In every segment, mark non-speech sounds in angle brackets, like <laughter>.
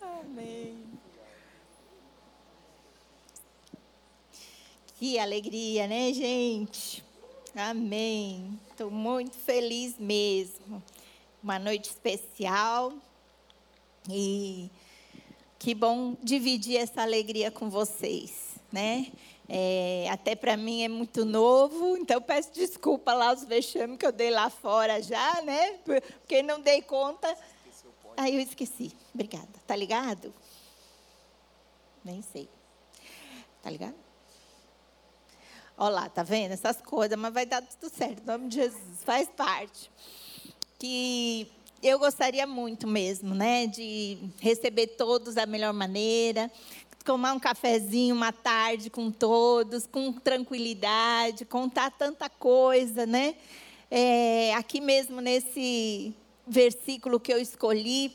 Amém. Que alegria, né, gente? Amém. Estou muito feliz mesmo. Uma noite especial e que bom dividir essa alegria com vocês, né? É, até para mim é muito novo, então peço desculpa lá os vexames que eu dei lá fora já, né? Porque não dei conta Aí eu esqueci. Obrigada. Tá ligado? Nem sei. Tá ligado? Olha lá, tá vendo? Essas coisas, mas vai dar tudo certo, em nome de Jesus. Faz parte. Que eu gostaria muito mesmo, né? De receber todos da melhor maneira, tomar um cafezinho uma tarde com todos, com tranquilidade, contar tanta coisa, né? É, aqui mesmo nesse versículo que eu escolhi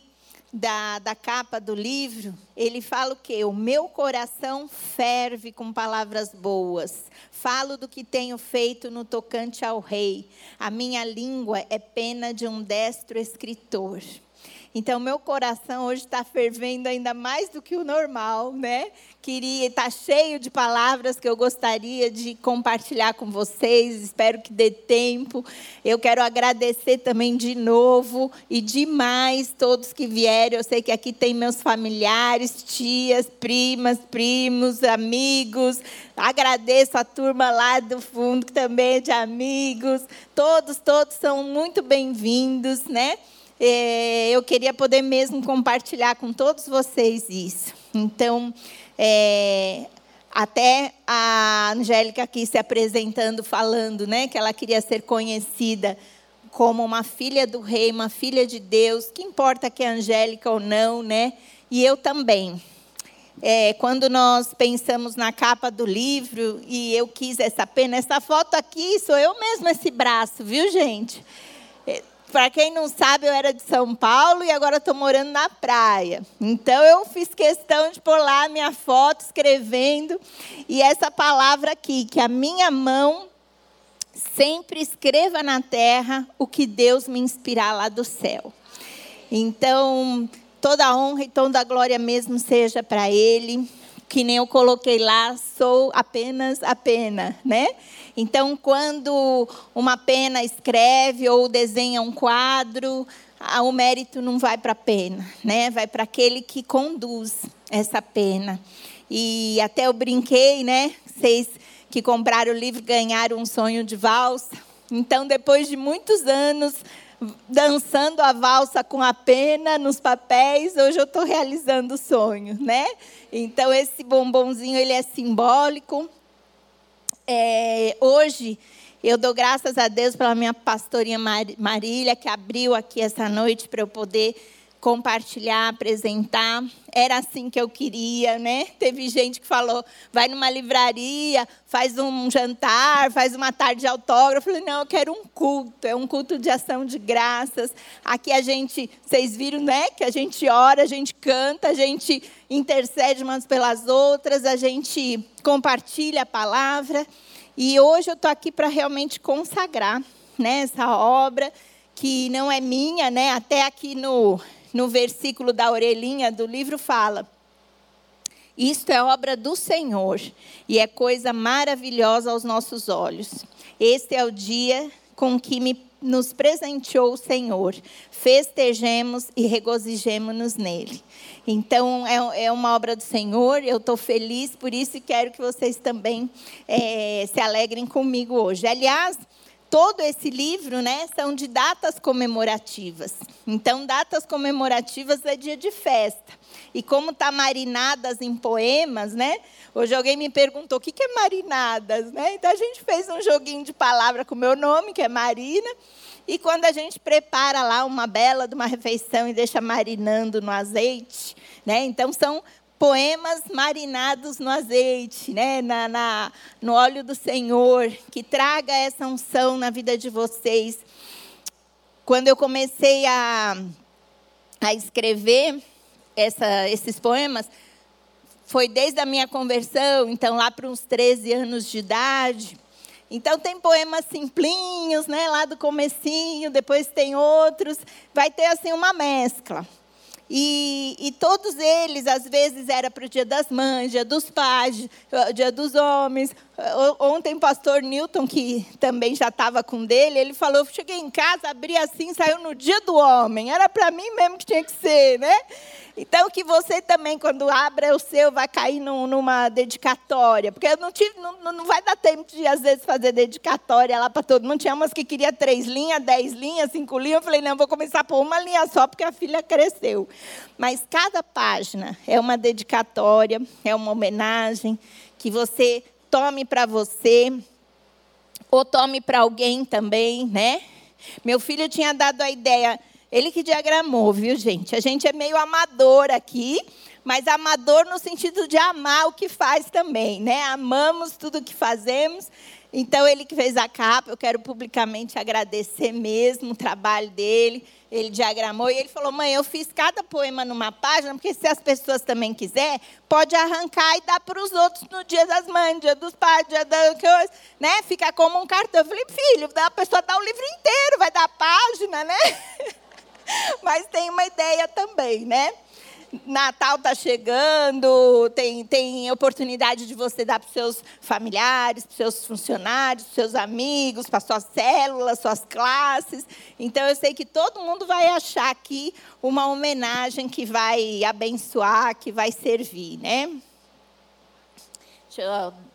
da, da capa do livro, ele fala o quê? O meu coração ferve com palavras boas. Falo do que tenho feito no tocante ao rei. A minha língua é pena de um destro escritor. Então, meu coração hoje está fervendo ainda mais do que o normal, né? Queria estar tá cheio de palavras que eu gostaria de compartilhar com vocês. Espero que dê tempo. Eu quero agradecer também de novo e demais todos que vieram. Eu sei que aqui tem meus familiares, tias, primas, primos, amigos. Agradeço a turma lá do fundo que também é de amigos. Todos, todos são muito bem-vindos, né? É, eu queria poder mesmo compartilhar com todos vocês isso. Então, é, até a Angélica aqui se apresentando, falando, né, que ela queria ser conhecida como uma filha do rei, uma filha de Deus, que importa que é Angélica ou não, né? E eu também. É, quando nós pensamos na capa do livro e eu quis essa pena, essa foto aqui sou eu mesma esse braço, viu, gente? Para quem não sabe, eu era de São Paulo e agora estou morando na praia. Então eu fiz questão de pôr lá a minha foto escrevendo e essa palavra aqui, que a minha mão sempre escreva na terra o que Deus me inspirar lá do céu. Então, toda a honra e toda a glória mesmo seja para Ele. Que nem eu coloquei lá, sou apenas a pena, né? Então, quando uma pena escreve ou desenha um quadro, o mérito não vai para a pena, né? Vai para aquele que conduz essa pena. E até eu brinquei, né? Vocês que compraram o livro ganharam um sonho de valsa. Então, depois de muitos anos dançando a valsa com a pena nos papéis, hoje eu estou realizando o sonho, né? Então, esse bombonzinho ele é simbólico, é, hoje eu dou graças a Deus pela minha pastorinha Marília, que abriu aqui essa noite para eu poder compartilhar, apresentar. Era assim que eu queria, né? Teve gente que falou: vai numa livraria, faz um jantar, faz uma tarde de autógrafo. Eu falei: não, eu quero um culto, é um culto de ação de graças. Aqui a gente, vocês viram, né? Que a gente ora, a gente canta, a gente intercede umas pelas outras, a gente compartilha a palavra. E hoje eu estou aqui para realmente consagrar né, essa obra que não é minha, né? Até aqui no no versículo da orelhinha do livro fala: Isto é obra do Senhor e é coisa maravilhosa aos nossos olhos. Este é o dia com que me, nos presenteou o Senhor. Festejemos e regozijemos-nos nele. Então, é, é, uma obra do Senhor, eu estou feliz por isso e quero que vocês também é, se alegrem comigo hoje. Aliás, todo esse livro, né, são de datas comemorativas. Então, datas comemorativas é dia de festa. E como está marinadas em poemas, né? Hoje alguém me perguntou o que, que é marinadas, né? Então a gente fez um joguinho de palavra com o meu nome, que é Marina. E quando a gente prepara lá uma bela de uma refeição e deixa marinando no azeite, né? Então são poemas marinados no azeite, né? na, na, no óleo do Senhor, que traga essa unção na vida de vocês. Quando eu comecei a, a escrever essa, esses poemas, foi desde a minha conversão, então lá para uns 13 anos de idade. Então tem poemas simplinhos, né, lá do comecinho, depois tem outros, vai ter assim uma mescla. E, e, todos eles, às vezes, era para o dia das mães, dia dos pais, dia dos homens. Ontem, o pastor Newton, que também já estava com dele, ele falou: cheguei em casa, abri assim, saiu no dia do homem. Era para mim mesmo que tinha que ser, né? Então, que você também, quando abra o seu, vai cair num, numa dedicatória. Porque eu não, tive, não, não vai dar tempo de, às vezes, fazer dedicatória lá para todo mundo. Tinha umas que queria três linhas, dez linhas, cinco linhas. Eu falei, não, vou começar por uma linha só, porque a filha cresceu. Mas cada página é uma dedicatória, é uma homenagem que você tome para você, ou tome para alguém também, né? Meu filho tinha dado a ideia ele que diagramou, viu, gente? A gente é meio amador aqui, mas amador no sentido de amar o que faz também, né? Amamos tudo o que fazemos. Então, ele que fez a capa, eu quero publicamente agradecer mesmo o trabalho dele. Ele diagramou e ele falou: Mãe, eu fiz cada poema numa página, porque se as pessoas também quiser, pode arrancar e dar para os outros no dia das mães, dia dos pais, dia da né? Fica como um cartão. Eu falei: Filho, a pessoa dá o livro inteiro, vai dar a página, né? <laughs> <laughs> Mas tem uma ideia também, né? Natal está chegando, tem, tem oportunidade de você dar para os seus familiares, para os seus funcionários, para os seus amigos, para suas células, suas classes. Então, eu sei que todo mundo vai achar aqui uma homenagem que vai abençoar, que vai servir, né?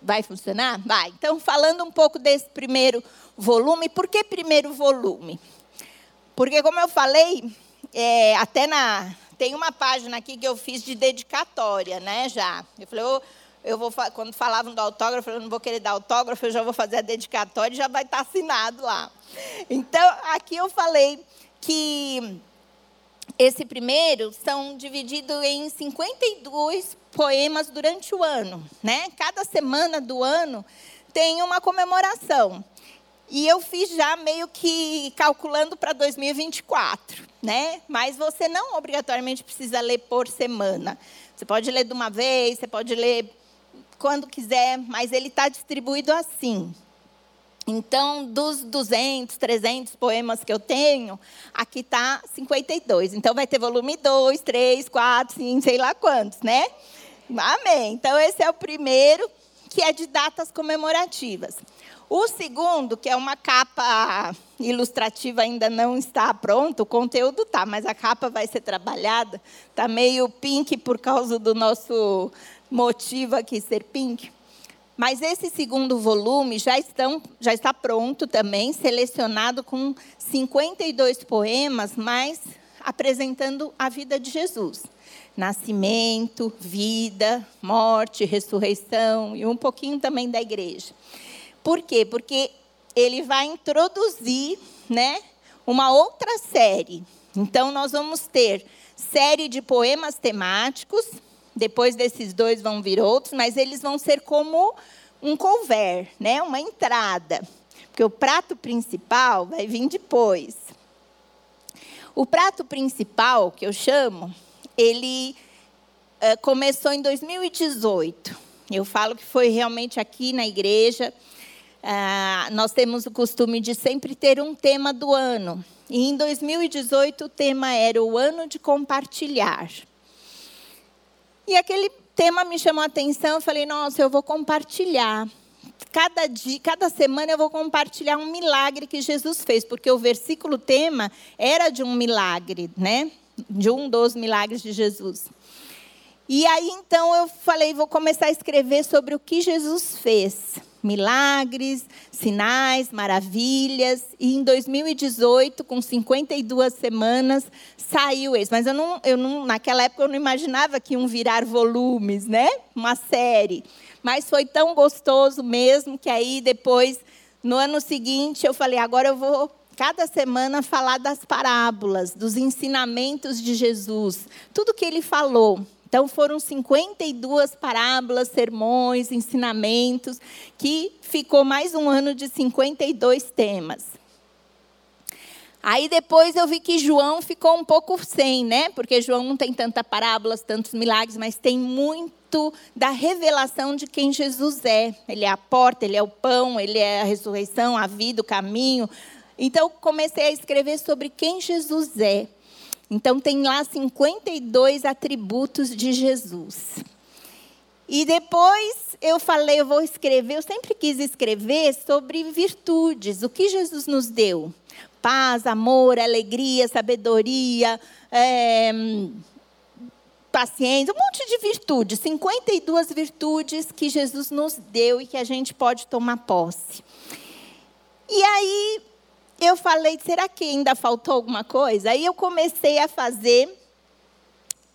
Vai funcionar? Vai. Então, falando um pouco desse primeiro volume, por que primeiro volume? Porque, como eu falei, é, até na. Tem uma página aqui que eu fiz de dedicatória, né? Já. Eu falei, eu, eu vou, quando falavam do autógrafo, eu não vou querer dar autógrafo, eu já vou fazer a dedicatória e já vai estar assinado lá. Então, aqui eu falei que esse primeiro são divididos em 52 poemas durante o ano, né? Cada semana do ano tem uma comemoração. E eu fiz já meio que calculando para 2024, né? Mas você não obrigatoriamente precisa ler por semana. Você pode ler de uma vez, você pode ler quando quiser, mas ele está distribuído assim. Então, dos 200, 300 poemas que eu tenho, aqui está 52. Então, vai ter volume 2, 3, 4, 5, sei lá quantos, né? Amém. Então, esse é o primeiro, que é de datas comemorativas. O segundo, que é uma capa ilustrativa, ainda não está pronto, o conteúdo está, mas a capa vai ser trabalhada. Está meio pink por causa do nosso motivo aqui ser pink. Mas esse segundo volume já, estão, já está pronto também, selecionado com 52 poemas, mas apresentando a vida de Jesus. Nascimento, vida, morte, ressurreição e um pouquinho também da igreja. Por quê? Porque ele vai introduzir, né, uma outra série. Então nós vamos ter série de poemas temáticos. Depois desses dois vão vir outros, mas eles vão ser como um cover, né, uma entrada. Porque o prato principal vai vir depois. O prato principal, que eu chamo, ele uh, começou em 2018. Eu falo que foi realmente aqui na igreja. Ah, nós temos o costume de sempre ter um tema do ano. E em 2018 o tema era o ano de compartilhar. E aquele tema me chamou a atenção, eu falei, nossa, eu vou compartilhar. Cada dia, cada semana eu vou compartilhar um milagre que Jesus fez, porque o versículo tema era de um milagre, né? De um dos milagres de Jesus. E aí então eu falei, vou começar a escrever sobre o que Jesus fez milagres, sinais, maravilhas. E em 2018, com 52 semanas, saiu esse. Mas eu não, eu não, naquela época eu não imaginava que iam virar volumes, né? Uma série. Mas foi tão gostoso mesmo que aí depois, no ano seguinte, eu falei, agora eu vou cada semana falar das parábolas, dos ensinamentos de Jesus, tudo que ele falou. Então foram 52 parábolas, sermões, ensinamentos, que ficou mais um ano de 52 temas. Aí depois eu vi que João ficou um pouco sem, né? Porque João não tem tanta parábolas, tantos milagres, mas tem muito da revelação de quem Jesus é. Ele é a porta, ele é o pão, ele é a ressurreição, a vida, o caminho. Então comecei a escrever sobre quem Jesus é. Então tem lá 52 atributos de Jesus. E depois eu falei, eu vou escrever, eu sempre quis escrever sobre virtudes, o que Jesus nos deu. Paz, amor, alegria, sabedoria, é, paciência, um monte de virtudes, 52 virtudes que Jesus nos deu e que a gente pode tomar posse. E aí eu falei, será que ainda faltou alguma coisa? Aí eu comecei a fazer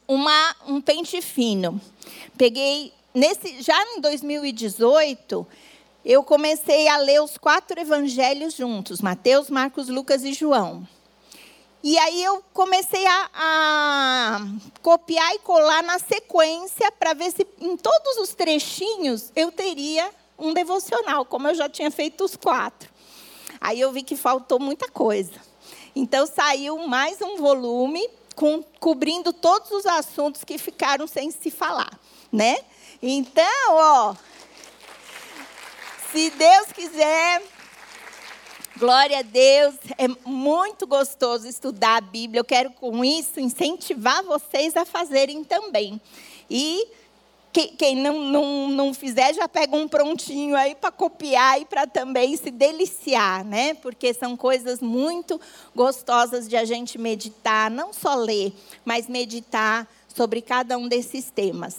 uma, um pente fino. Peguei, nesse, já em 2018, eu comecei a ler os quatro evangelhos juntos: Mateus, Marcos, Lucas e João. E aí eu comecei a, a copiar e colar na sequência para ver se em todos os trechinhos eu teria um devocional, como eu já tinha feito os quatro. Aí eu vi que faltou muita coisa. Então saiu mais um volume com, cobrindo todos os assuntos que ficaram sem se falar, né? Então, ó, se Deus quiser, glória a Deus, é muito gostoso estudar a Bíblia. Eu quero com isso incentivar vocês a fazerem também. E quem não, não, não fizer já pega um prontinho aí para copiar e para também se deliciar, né? Porque são coisas muito gostosas de a gente meditar, não só ler, mas meditar sobre cada um desses temas.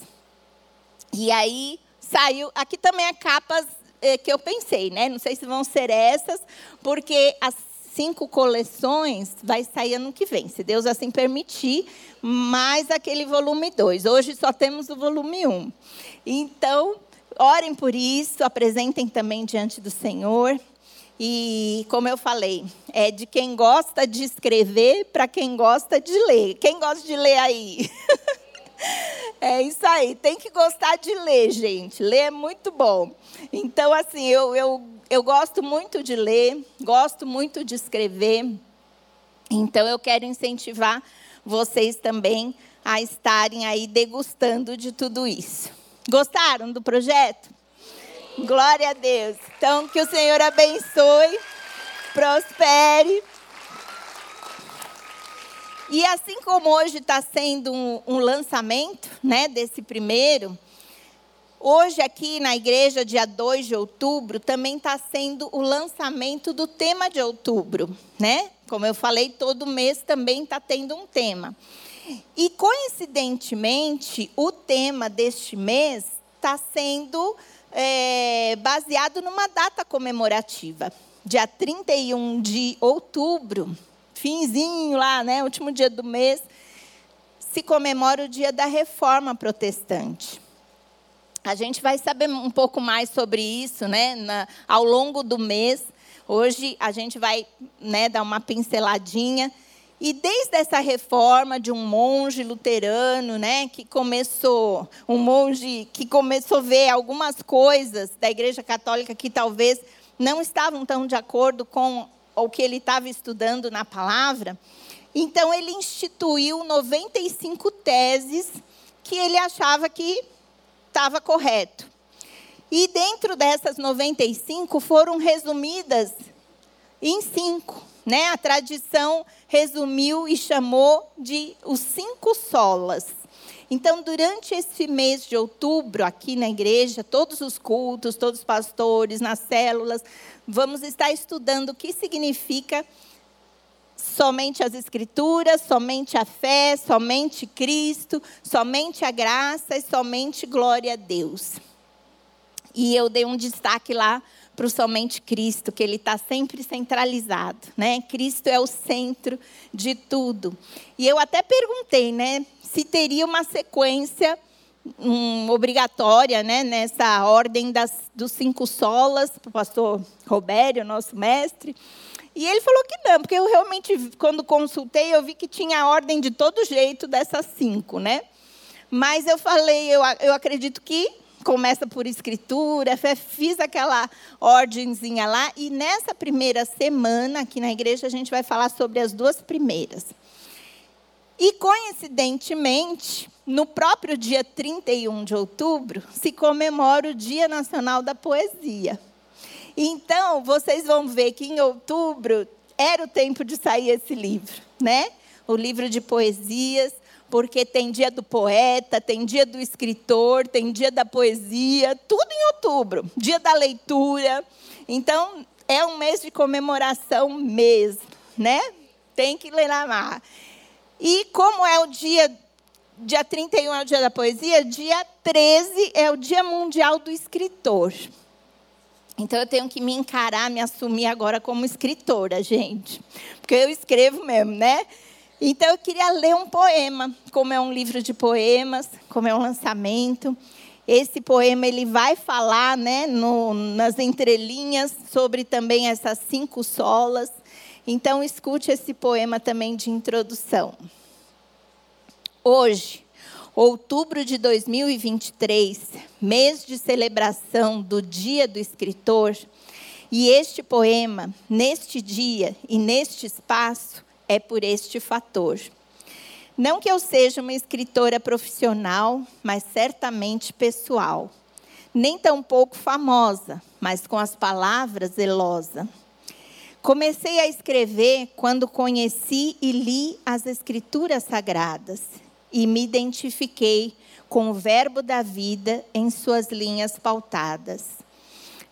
E aí saiu, aqui também a capas eh, que eu pensei, né? Não sei se vão ser essas, porque as cinco coleções vai sair ano que vem, se Deus assim permitir, mais aquele volume 2. Hoje só temos o volume 1. Um. Então, orem por isso, apresentem também diante do Senhor. E, como eu falei, é de quem gosta de escrever para quem gosta de ler. Quem gosta de ler aí? <laughs> É isso aí, tem que gostar de ler, gente. Ler é muito bom. Então, assim, eu, eu eu gosto muito de ler, gosto muito de escrever. Então eu quero incentivar vocês também a estarem aí degustando de tudo isso. Gostaram do projeto? Glória a Deus. Então que o Senhor abençoe, prospere. E assim como hoje está sendo um, um lançamento, né, desse primeiro, Hoje, aqui na igreja, dia 2 de outubro, também está sendo o lançamento do tema de outubro, né? Como eu falei, todo mês também está tendo um tema. E, coincidentemente, o tema deste mês está sendo é, baseado numa data comemorativa. Dia 31 de outubro, finzinho lá, né? Último dia do mês, se comemora o dia da reforma protestante. A gente vai saber um pouco mais sobre isso né, na, ao longo do mês. Hoje a gente vai né, dar uma pinceladinha. E desde essa reforma de um monge luterano, né, que começou, um monge que começou a ver algumas coisas da Igreja Católica que talvez não estavam tão de acordo com o que ele estava estudando na palavra, então ele instituiu 95 teses que ele achava que estava correto. E dentro dessas 95 foram resumidas em cinco. Né? A tradição resumiu e chamou de os cinco solas. Então, durante esse mês de outubro, aqui na igreja, todos os cultos, todos os pastores, nas células, vamos estar estudando o que significa somente as Escrituras, somente a fé, somente Cristo, somente a graça e somente glória a Deus. E eu dei um destaque lá para o somente Cristo, que ele está sempre centralizado, né? Cristo é o centro de tudo. E eu até perguntei, né, se teria uma sequência um, obrigatória, né, nessa ordem das, dos cinco solas, para o pastor Robério, nosso mestre. E ele falou que não, porque eu realmente, quando consultei, eu vi que tinha ordem de todo jeito dessas cinco, né? Mas eu falei, eu, eu acredito que começa por escritura, fiz aquela ordemzinha lá, e nessa primeira semana aqui na igreja a gente vai falar sobre as duas primeiras. E coincidentemente, no próprio dia 31 de outubro, se comemora o Dia Nacional da Poesia. Então, vocês vão ver que em outubro era o tempo de sair esse livro, né? o livro de poesias, porque tem dia do poeta, tem dia do escritor, tem dia da poesia, tudo em outubro, dia da leitura. Então, é um mês de comemoração mesmo, né? Tem que lembrar. E como é o dia, dia 31 é o dia da poesia, dia 13 é o dia mundial do escritor. Então eu tenho que me encarar, me assumir agora como escritora, gente. Porque eu escrevo mesmo, né? Então eu queria ler um poema, como é um livro de poemas, como é um lançamento. Esse poema ele vai falar, né, no, nas entrelinhas sobre também essas cinco solas. Então escute esse poema também de introdução. Hoje outubro de 2023, mês de celebração do Dia do Escritor, e este poema, neste dia e neste espaço, é por este fator. Não que eu seja uma escritora profissional, mas certamente pessoal. Nem tão pouco famosa, mas com as palavras zelosa. Comecei a escrever quando conheci e li as Escrituras Sagradas e me identifiquei com o Verbo da vida em suas linhas pautadas.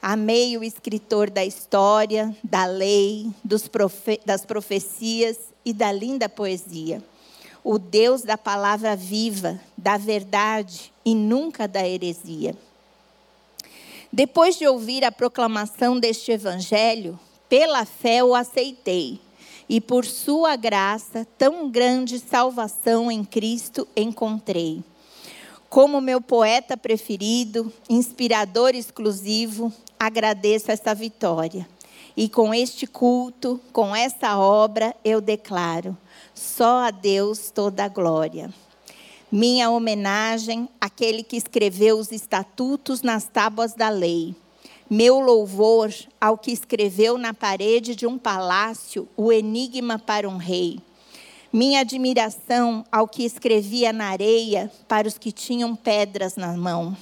Amei o escritor da história, da lei, profe das profecias e da linda poesia. O Deus da palavra viva, da verdade e nunca da heresia. Depois de ouvir a proclamação deste evangelho, pela fé o aceitei e por sua graça, tão grande salvação em Cristo encontrei. Como meu poeta preferido, inspirador exclusivo, agradeço essa vitória. E com este culto, com essa obra, eu declaro: só a Deus toda a glória. Minha homenagem àquele que escreveu os estatutos nas tábuas da lei meu louvor ao que escreveu na parede de um palácio o enigma para um rei. Minha admiração ao que escrevia na areia para os que tinham pedras na mão.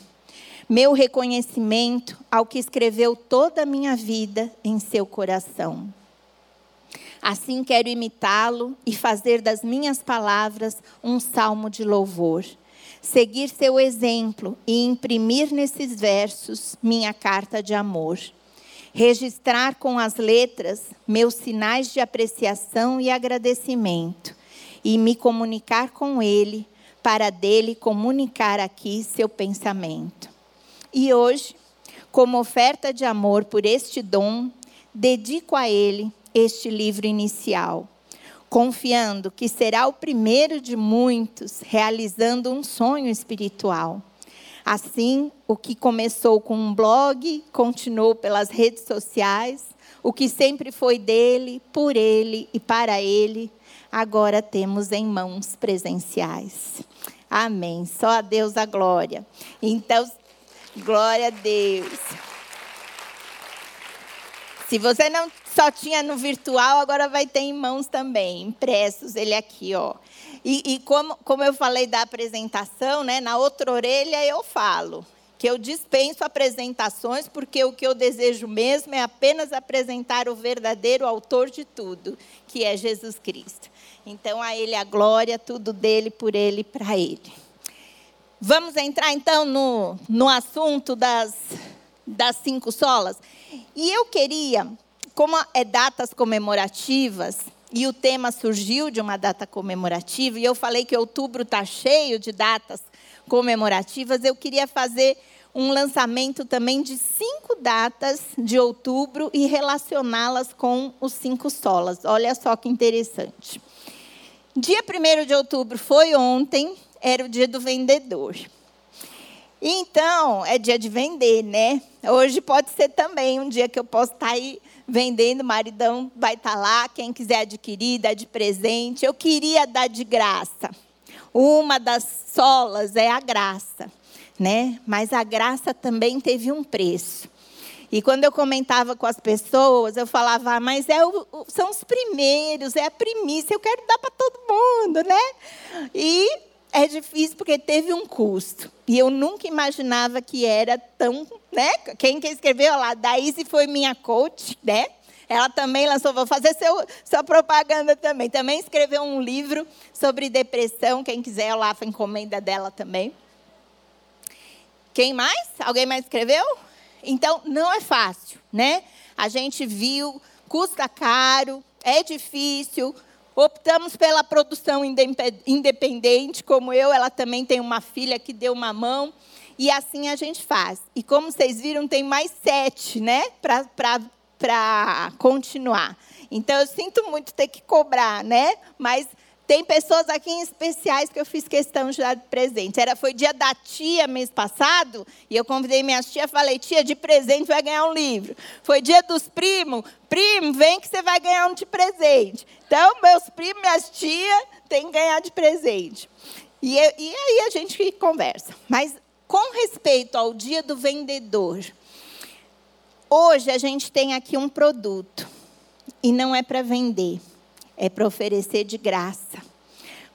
Meu reconhecimento ao que escreveu toda a minha vida em seu coração. Assim quero imitá-lo e fazer das minhas palavras um salmo de louvor seguir seu exemplo e imprimir nesses versos minha carta de amor. Registrar com as letras meus sinais de apreciação e agradecimento e me comunicar com ele para dele comunicar aqui seu pensamento. E hoje, como oferta de amor por este dom, dedico a ele este livro inicial confiando que será o primeiro de muitos realizando um sonho espiritual. Assim, o que começou com um blog, continuou pelas redes sociais, o que sempre foi dele, por ele e para ele, agora temos em mãos presenciais. Amém. Só a Deus a glória. Então, glória a Deus. Se você não só tinha no virtual, agora vai ter em mãos também, impressos, ele aqui, ó. E, e como, como eu falei da apresentação, né, na outra orelha eu falo que eu dispenso apresentações, porque o que eu desejo mesmo é apenas apresentar o verdadeiro autor de tudo, que é Jesus Cristo. Então, a Ele a glória, tudo dele, por Ele, para Ele. Vamos entrar então no, no assunto das, das cinco solas. E eu queria como é datas comemorativas, e o tema surgiu de uma data comemorativa, e eu falei que outubro está cheio de datas comemorativas, eu queria fazer um lançamento também de cinco datas de outubro e relacioná-las com os cinco solas. Olha só que interessante. Dia 1 de outubro foi ontem, era o dia do vendedor. Então, é dia de vender, né? Hoje pode ser também um dia que eu posso estar tá aí vendendo, maridão vai estar tá lá, quem quiser adquirir, dá de presente. Eu queria dar de graça. Uma das solas é a graça, né? Mas a graça também teve um preço. E quando eu comentava com as pessoas, eu falava, ah, mas é o, são os primeiros, é a primícia, eu quero dar para todo mundo, né? E é difícil porque teve um custo. E eu nunca imaginava que era tão, né? Quem que escreveu lá, Daíse foi minha coach, né? Ela também lançou, vou fazer seu, sua propaganda também. Também escreveu um livro sobre depressão. Quem quiser, lá a encomenda dela também. Quem mais? Alguém mais escreveu? Então, não é fácil, né? A gente viu, custa caro, é difícil. Optamos pela produção independente, como eu, ela também tem uma filha que deu uma mão. E assim a gente faz. E como vocês viram, tem mais sete, né? Para continuar. Então, eu sinto muito ter que cobrar, né? Mas tem pessoas aqui em especiais que eu fiz questão de dar de presente. Era, foi dia da tia mês passado, e eu convidei minha tia, falei, tia, de presente vai ganhar um livro. Foi dia dos primos, primo, vem que você vai ganhar um de presente. Então, meus primos, minhas tias, têm que ganhar de presente. E, e aí a gente conversa. Mas com respeito ao dia do vendedor, hoje a gente tem aqui um produto, e não é para vender é para oferecer de graça.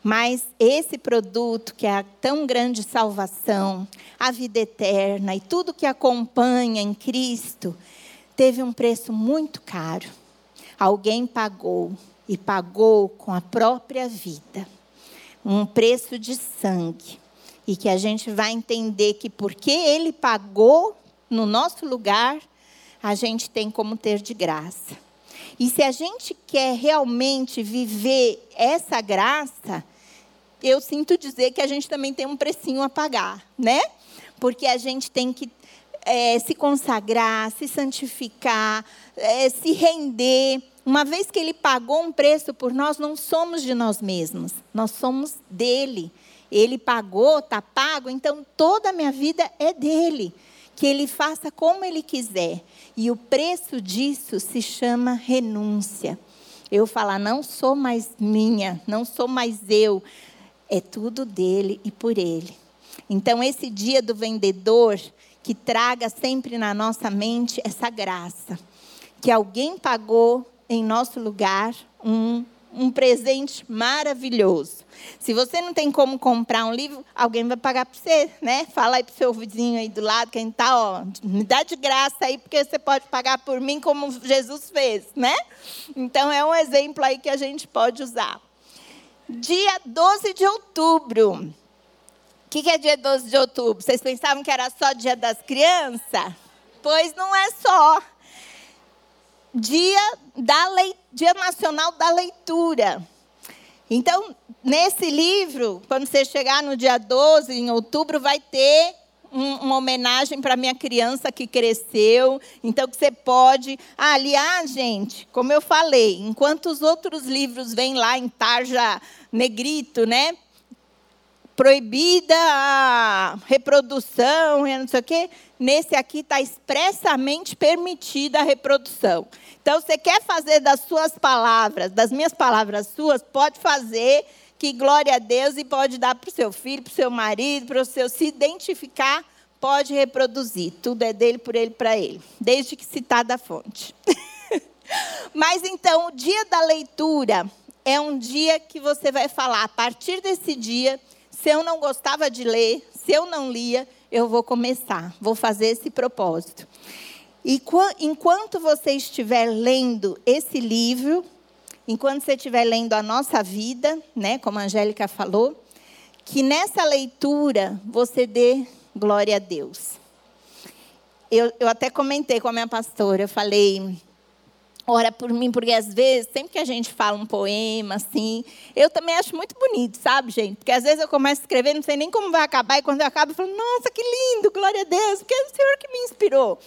Mas esse produto, que é a tão grande salvação, a vida eterna e tudo que acompanha em Cristo, teve um preço muito caro. Alguém pagou e pagou com a própria vida. Um preço de sangue. E que a gente vai entender que porque ele pagou no nosso lugar, a gente tem como ter de graça. E se a gente quer realmente viver essa graça, eu sinto dizer que a gente também tem um precinho a pagar, né? Porque a gente tem que é, se consagrar, se santificar, é, se render. Uma vez que Ele pagou um preço por nós, não somos de nós mesmos, nós somos dele. Ele pagou, está pago, então toda a minha vida é dele que ele faça como ele quiser. E o preço disso se chama renúncia. Eu falar, não sou mais minha, não sou mais eu, é tudo dele e por ele. Então, esse dia do vendedor, que traga sempre na nossa mente essa graça, que alguém pagou em nosso lugar um um presente maravilhoso. Se você não tem como comprar um livro, alguém vai pagar para você, né? Fala aí para o seu vizinho aí do lado, quem está, ó, me dá de graça aí, porque você pode pagar por mim como Jesus fez, né? Então é um exemplo aí que a gente pode usar. Dia 12 de outubro. O que, que é dia 12 de outubro? Vocês pensavam que era só dia das crianças? Pois não é só dia, da lei, dia Nacional da Leitura. Então, nesse livro, quando você chegar no dia 12, em outubro, vai ter um, uma homenagem para minha criança que cresceu. Então, que você pode. Ah, aliás, gente, como eu falei, enquanto os outros livros vêm lá em tarja negrito, né? proibida a reprodução, não sei o quê. Nesse aqui está expressamente permitida a reprodução. Então, você quer fazer das suas palavras, das minhas palavras suas, pode fazer, que glória a Deus, e pode dar para o seu filho, para o seu marido, para o seu se identificar, pode reproduzir. Tudo é dele, por ele, para ele, desde que citar da fonte. <laughs> Mas então, o dia da leitura é um dia que você vai falar, a partir desse dia, se eu não gostava de ler, se eu não lia, eu vou começar, vou fazer esse propósito. E enquanto você estiver lendo esse livro, enquanto você estiver lendo a nossa vida, né, como a Angélica falou, que nessa leitura você dê glória a Deus. Eu, eu até comentei com a minha pastora, eu falei, ora por mim, porque às vezes, sempre que a gente fala um poema, assim, eu também acho muito bonito, sabe, gente? Porque às vezes eu começo a escrever, não sei nem como vai acabar, e quando eu acabo, eu falo, nossa, que lindo, glória a Deus, porque é o Senhor que me inspirou.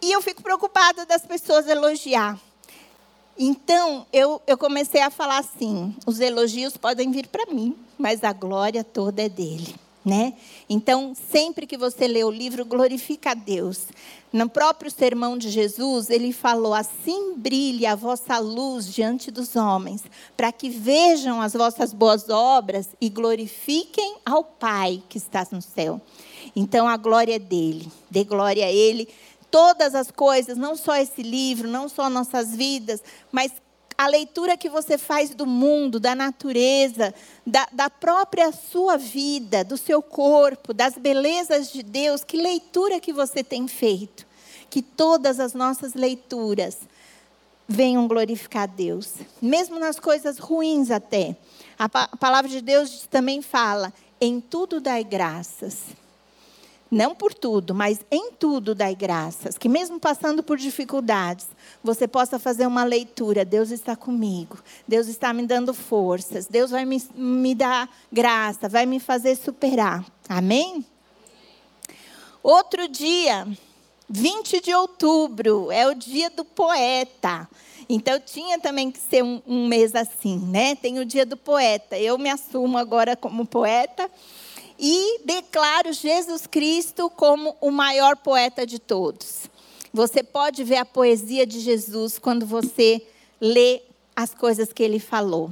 E eu fico preocupada das pessoas elogiar. Então, eu, eu comecei a falar assim: os elogios podem vir para mim, mas a glória toda é dele né? Então, sempre que você lê o livro, glorifica a Deus. No próprio sermão de Jesus, ele falou: Assim brilhe a vossa luz diante dos homens, para que vejam as vossas boas obras e glorifiquem ao Pai que está no céu. Então, a glória é dele, dê glória a ele. Todas as coisas, não só esse livro, não só nossas vidas, mas a leitura que você faz do mundo, da natureza, da, da, própria sua vida, do seu corpo, das belezas de Deus, que leitura que você tem feito? Que todas as nossas leituras venham glorificar Deus, mesmo nas coisas ruins até. A, a palavra de Deus também fala: em tudo dai graças. Não por tudo, mas em tudo dai graças. Que mesmo passando por dificuldades, você possa fazer uma leitura. Deus está comigo. Deus está me dando forças. Deus vai me, me dar graça, vai me fazer superar. Amém? Outro dia, 20 de outubro, é o dia do poeta. Então tinha também que ser um, um, mês assim, né? Tem o dia do poeta. Eu me assumo agora como poeta e declaro Jesus Cristo como o maior poeta de todos. Você pode ver a poesia de Jesus quando você lê as coisas que ele falou.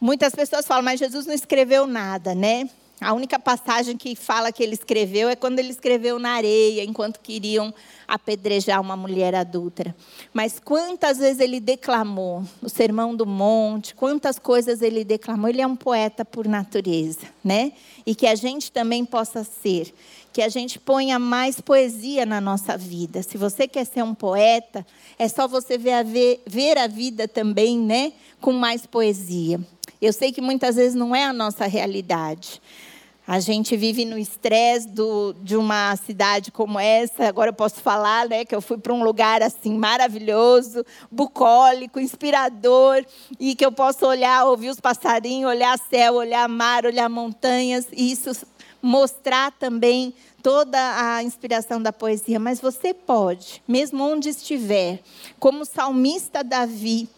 Muitas pessoas falam, mas Jesus não escreveu nada, né? A única passagem que fala que ele escreveu é quando ele escreveu na areia, enquanto queriam apedrejar uma mulher adúltera. Mas quantas vezes ele declamou o Sermão do Monte, quantas coisas ele declamou. Ele é um poeta por natureza, né? E que a gente também possa ser, que a gente ponha mais poesia na nossa vida. Se você quer ser um poeta, é só você ver a, ver, ver a vida também, né? Com mais poesia. Eu sei que muitas vezes não é a nossa realidade. A gente vive no estresse de uma cidade como essa. Agora eu posso falar, né, que eu fui para um lugar assim maravilhoso, bucólico, inspirador, e que eu posso olhar, ouvir os passarinhos, olhar céu, olhar mar, olhar montanhas, e isso mostrar também toda a inspiração da poesia. Mas você pode, mesmo onde estiver, como salmista Davi,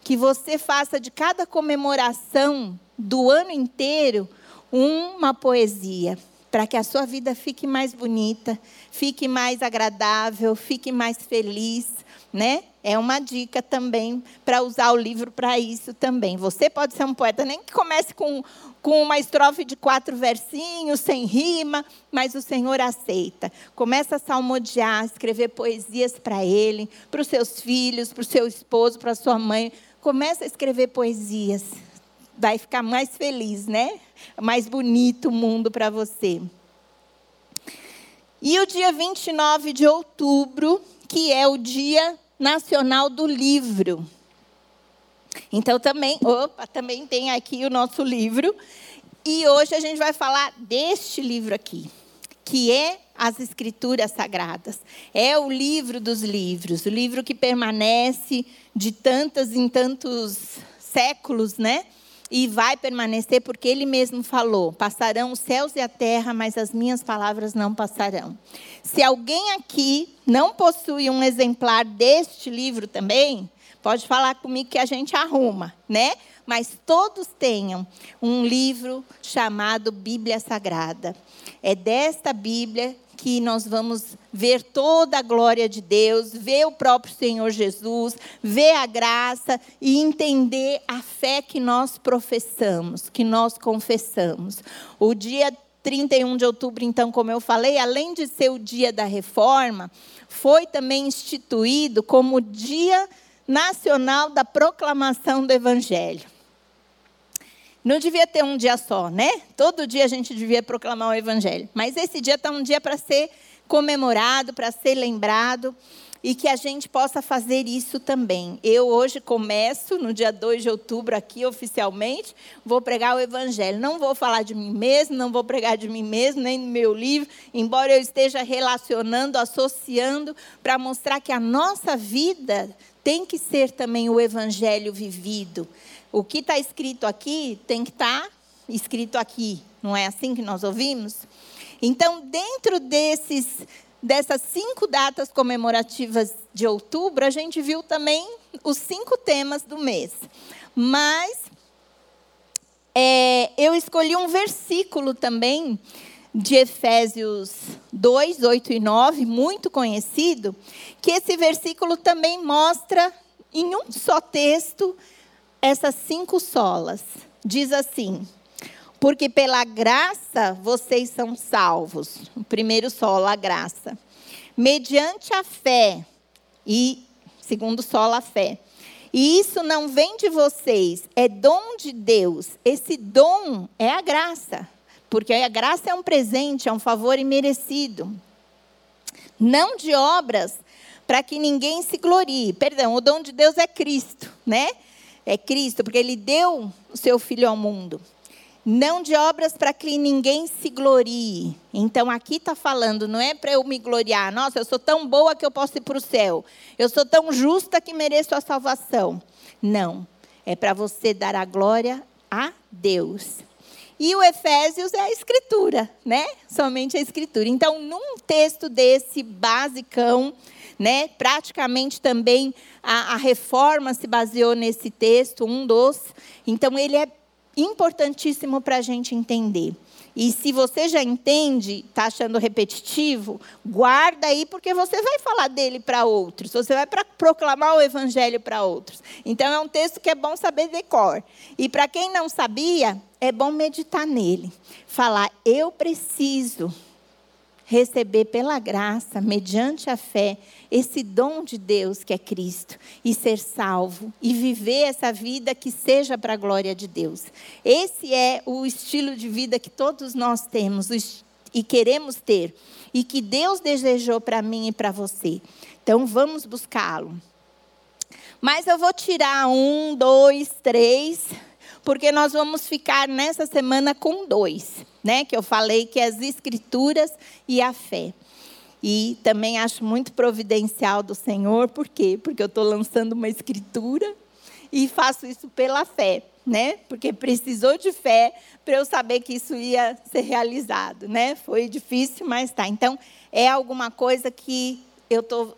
que você faça de cada comemoração do ano inteiro uma poesia, para que a sua vida fique mais bonita, fique mais agradável, fique mais feliz, né? É uma dica também para usar o livro para isso também. Você pode ser um poeta, nem que comece com, com uma estrofe de quatro versinhos, sem rima, mas o Senhor aceita. Começa a salmodiar, escrever poesias para Ele, para os seus filhos, para o seu esposo, para a sua mãe. Começa a escrever poesias vai ficar mais feliz, né? Mais bonito o mundo para você. E o dia 29 de outubro, que é o Dia Nacional do Livro. Então também, opa, também tem aqui o nosso livro. E hoje a gente vai falar deste livro aqui, que é as Escrituras Sagradas. É o livro dos livros, o livro que permanece de tantas em tantos séculos, né? E vai permanecer, porque ele mesmo falou: passarão os céus e a terra, mas as minhas palavras não passarão. Se alguém aqui não possui um exemplar deste livro também, pode falar comigo que a gente arruma, né? Mas todos tenham um livro chamado Bíblia Sagrada. É desta Bíblia que nós vamos ver toda a glória de Deus, ver o próprio Senhor Jesus, ver a graça e entender a fé que nós professamos, que nós confessamos. O dia 31 de outubro, então, como eu falei, além de ser o dia da reforma, foi também instituído como Dia Nacional da Proclamação do Evangelho. Não devia ter um dia só, né? Todo dia a gente devia proclamar o Evangelho. Mas esse dia está um dia para ser comemorado, para ser lembrado e que a gente possa fazer isso também. Eu hoje começo, no dia 2 de outubro, aqui oficialmente, vou pregar o Evangelho. Não vou falar de mim mesmo, não vou pregar de mim mesmo, nem no meu livro, embora eu esteja relacionando, associando, para mostrar que a nossa vida tem que ser também o Evangelho vivido. O que está escrito aqui tem que estar tá escrito aqui. Não é assim que nós ouvimos? Então, dentro desses, dessas cinco datas comemorativas de outubro, a gente viu também os cinco temas do mês. Mas é, eu escolhi um versículo também de Efésios 2, 8 e 9, muito conhecido, que esse versículo também mostra em um só texto essas cinco solas. Diz assim: Porque pela graça vocês são salvos. O primeiro solo, a graça. Mediante a fé. E segundo solo, a fé. E isso não vem de vocês, é dom de Deus. Esse dom é a graça. Porque a graça é um presente, é um favor imerecido. Não de obras, para que ninguém se glorie. Perdão, o dom de Deus é Cristo, né? É Cristo, porque ele deu o seu filho ao mundo. Não de obras para que ninguém se glorie. Então aqui está falando, não é para eu me gloriar. Nossa, eu sou tão boa que eu posso ir para o céu. Eu sou tão justa que mereço a salvação. Não. É para você dar a glória a Deus. E o Efésios é a escritura, né? Somente a escritura. Então, num texto desse basicão, né? Praticamente também a, a reforma se baseou nesse texto, um dos. Então, ele é importantíssimo para a gente entender. E se você já entende, está achando repetitivo, guarda aí, porque você vai falar dele para outros. Você vai pra proclamar o evangelho para outros. Então, é um texto que é bom saber decor. E para quem não sabia, é bom meditar nele. Falar, eu preciso receber pela graça, mediante a fé, esse dom de Deus que é Cristo, e ser salvo, e viver essa vida que seja para a glória de Deus. Esse é o estilo de vida que todos nós temos e queremos ter, e que Deus desejou para mim e para você. Então vamos buscá-lo. Mas eu vou tirar um, dois, três porque nós vamos ficar nessa semana com dois, né? Que eu falei que é as escrituras e a fé. E também acho muito providencial do Senhor, por quê? Porque eu estou lançando uma escritura e faço isso pela fé, né? Porque precisou de fé para eu saber que isso ia ser realizado, né? Foi difícil, mas tá. Então, é alguma coisa que eu estou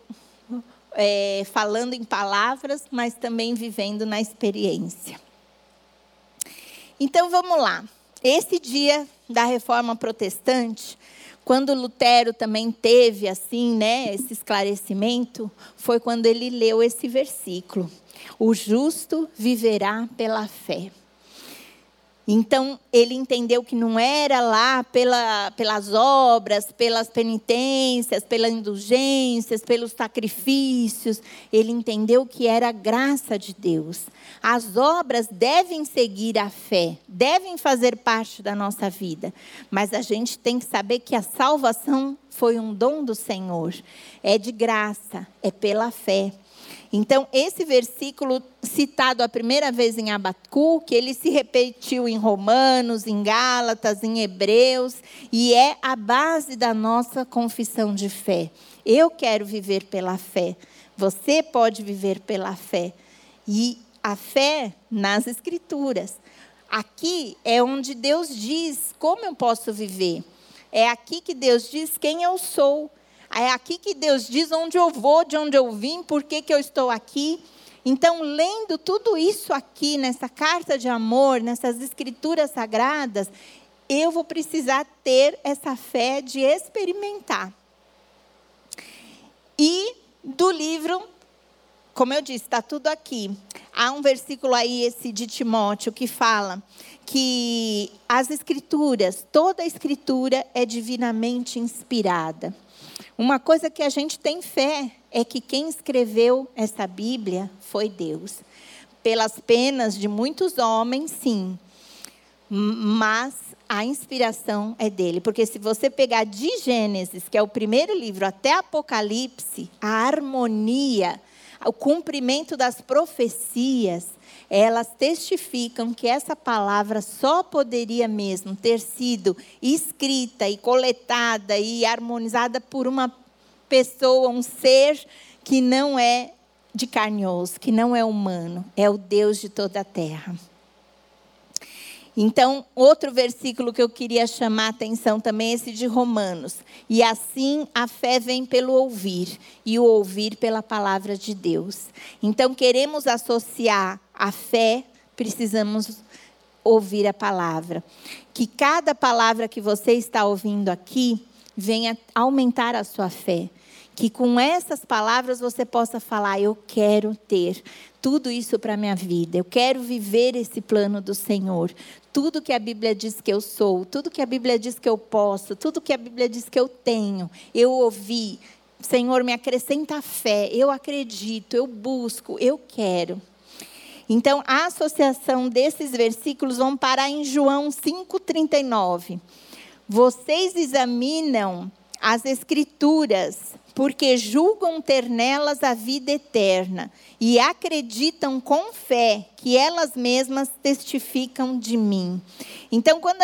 é, falando em palavras, mas também vivendo na experiência. Então vamos lá. Esse dia da reforma protestante, quando Lutero também teve assim, né, esse esclarecimento, foi quando ele leu esse versículo: O justo viverá pela fé. Então, ele entendeu que não era lá pela, pelas obras, pelas penitências, pelas indulgências, pelos sacrifícios. Ele entendeu que era a graça de Deus. As obras devem seguir a fé, devem fazer parte da nossa vida. Mas a gente tem que saber que a salvação foi um dom do Senhor. É de graça, é pela fé. Então, esse versículo citado a primeira vez em Abacuque, ele se repetiu em Romanos, em Gálatas, em Hebreus, e é a base da nossa confissão de fé. Eu quero viver pela fé. Você pode viver pela fé. E a fé nas Escrituras. Aqui é onde Deus diz como eu posso viver. É aqui que Deus diz quem eu sou. É aqui que Deus diz onde eu vou, de onde eu vim, por que, que eu estou aqui. Então, lendo tudo isso aqui, nessa carta de amor, nessas escrituras sagradas, eu vou precisar ter essa fé de experimentar. E do livro, como eu disse, está tudo aqui. Há um versículo aí, esse de Timóteo, que fala que as escrituras, toda a escritura é divinamente inspirada. Uma coisa que a gente tem fé é que quem escreveu essa Bíblia foi Deus. Pelas penas de muitos homens, sim. Mas a inspiração é dele. Porque se você pegar de Gênesis, que é o primeiro livro, até Apocalipse, a harmonia, o cumprimento das profecias, elas testificam que essa palavra só poderia mesmo ter sido escrita e coletada e harmonizada por uma pessoa, um ser que não é de carne e osso, que não é humano, é o Deus de toda a terra. Então, outro versículo que eu queria chamar a atenção também é esse de Romanos. E assim a fé vem pelo ouvir, e o ouvir pela palavra de Deus. Então, queremos associar a fé, precisamos ouvir a palavra. Que cada palavra que você está ouvindo aqui venha aumentar a sua fé. Que com essas palavras você possa falar: Eu quero ter tudo isso para a minha vida. Eu quero viver esse plano do Senhor. Tudo que a Bíblia diz que eu sou, tudo que a Bíblia diz que eu posso, tudo que a Bíblia diz que eu tenho, eu ouvi. Senhor, me acrescenta fé. Eu acredito, eu busco, eu quero. Então, a associação desses versículos vão parar em João 5,39. Vocês examinam as Escrituras, porque julgam ter nelas a vida eterna e acreditam com fé que elas mesmas testificam de mim. Então, quando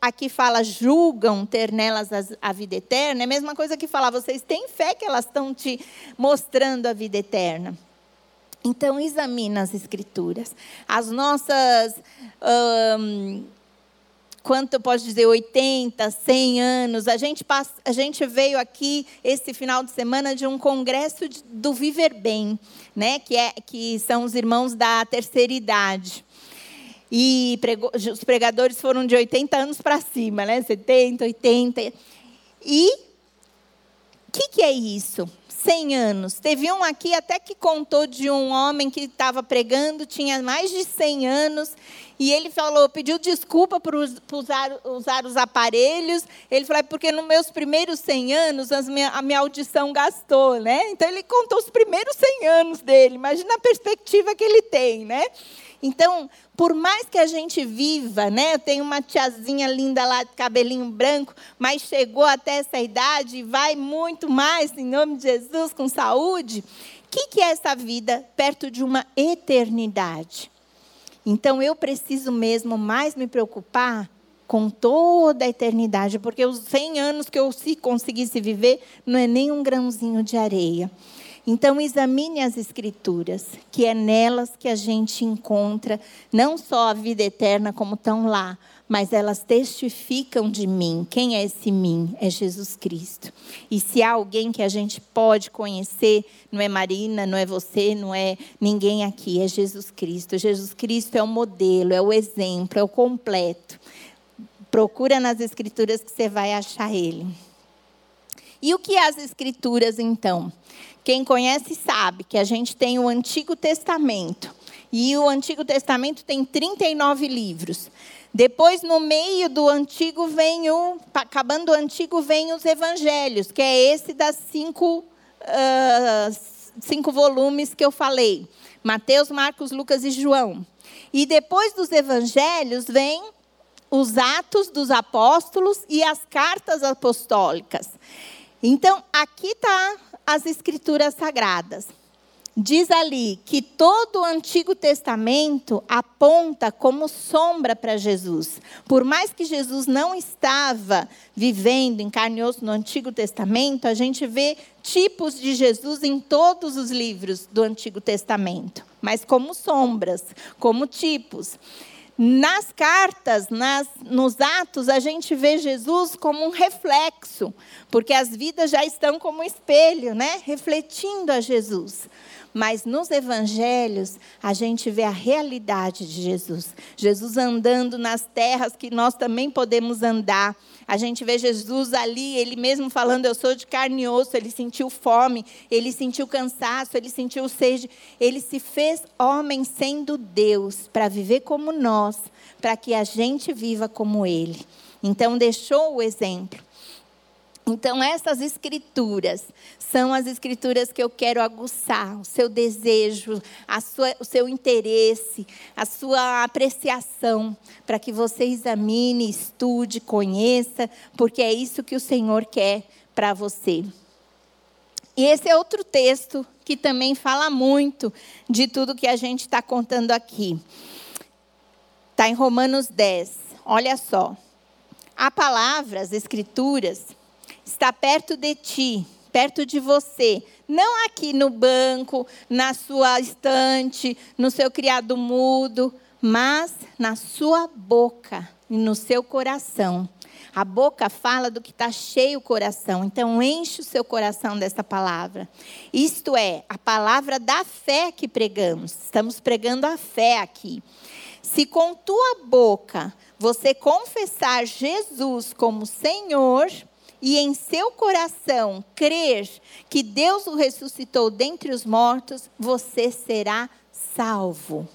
aqui fala julgam ter nelas a vida eterna, é a mesma coisa que falar, vocês têm fé que elas estão te mostrando a vida eterna. Então, examina as Escrituras. As nossas. Hum, quanto eu posso dizer, 80, 100 anos. A gente, passa, a gente veio aqui esse final de semana de um congresso de, do Viver Bem, né? que, é, que são os irmãos da terceira idade. E prego, os pregadores foram de 80 anos para cima, né? 70, 80. E o que, que é isso? 100 anos. Teve um aqui até que contou de um homem que estava pregando, tinha mais de 100 anos, e ele falou, pediu desculpa por usar, usar os aparelhos. Ele falou, é porque nos meus primeiros 100 anos minha, a minha audição gastou, né? Então ele contou os primeiros 100 anos dele. Imagina a perspectiva que ele tem, né? Então, por mais que a gente viva, né? Eu tenho uma tiazinha linda lá de cabelinho branco, mas chegou até essa idade e vai muito mais, em nome de Jesus, com saúde. O que, que é essa vida perto de uma eternidade? Então eu preciso mesmo mais me preocupar com toda a eternidade, porque os 100 anos que eu se conseguisse viver não é nem um grãozinho de areia. Então, examine as Escrituras, que é nelas que a gente encontra não só a vida eterna, como estão lá, mas elas testificam de mim. Quem é esse mim? É Jesus Cristo. E se há alguém que a gente pode conhecer, não é Marina, não é você, não é ninguém aqui, é Jesus Cristo. Jesus Cristo é o modelo, é o exemplo, é o completo. Procura nas Escrituras que você vai achar ele. E o que é as Escrituras, então? Quem conhece sabe que a gente tem o Antigo Testamento. E o Antigo Testamento tem 39 livros. Depois, no meio do Antigo, vem o. Acabando o Antigo, vem os Evangelhos, que é esse das cinco, uh, cinco volumes que eu falei: Mateus, Marcos, Lucas e João. E depois dos Evangelhos, vem os Atos dos Apóstolos e as cartas apostólicas. Então, aqui está as Escrituras Sagradas. Diz ali que todo o Antigo Testamento aponta como sombra para Jesus. Por mais que Jesus não estava vivendo em carne e osso no Antigo Testamento, a gente vê tipos de Jesus em todos os livros do Antigo Testamento, mas como sombras, como tipos. Nas cartas, nas, nos atos, a gente vê Jesus como um reflexo, porque as vidas já estão como espelho, né? refletindo a Jesus. Mas nos evangelhos, a gente vê a realidade de Jesus. Jesus andando nas terras que nós também podemos andar. A gente vê Jesus ali, ele mesmo falando: Eu sou de carne e osso. Ele sentiu fome, ele sentiu cansaço, ele sentiu sede. Ele se fez homem sendo Deus, para viver como nós, para que a gente viva como ele. Então, deixou o exemplo. Então, essas escrituras são as escrituras que eu quero aguçar o seu desejo, sua, o seu interesse, a sua apreciação, para que você examine, estude, conheça, porque é isso que o Senhor quer para você. E esse é outro texto que também fala muito de tudo que a gente está contando aqui. Está em Romanos 10. Olha só. A palavra, as escrituras, está perto de ti, perto de você. Não aqui no banco, na sua estante, no seu criado mudo, mas na sua boca e no seu coração. A boca fala do que está cheio o coração, então enche o seu coração dessa palavra. Isto é, a palavra da fé que pregamos. Estamos pregando a fé aqui. Se com tua boca você confessar Jesus como Senhor e em seu coração crer que Deus o ressuscitou dentre os mortos, você será salvo.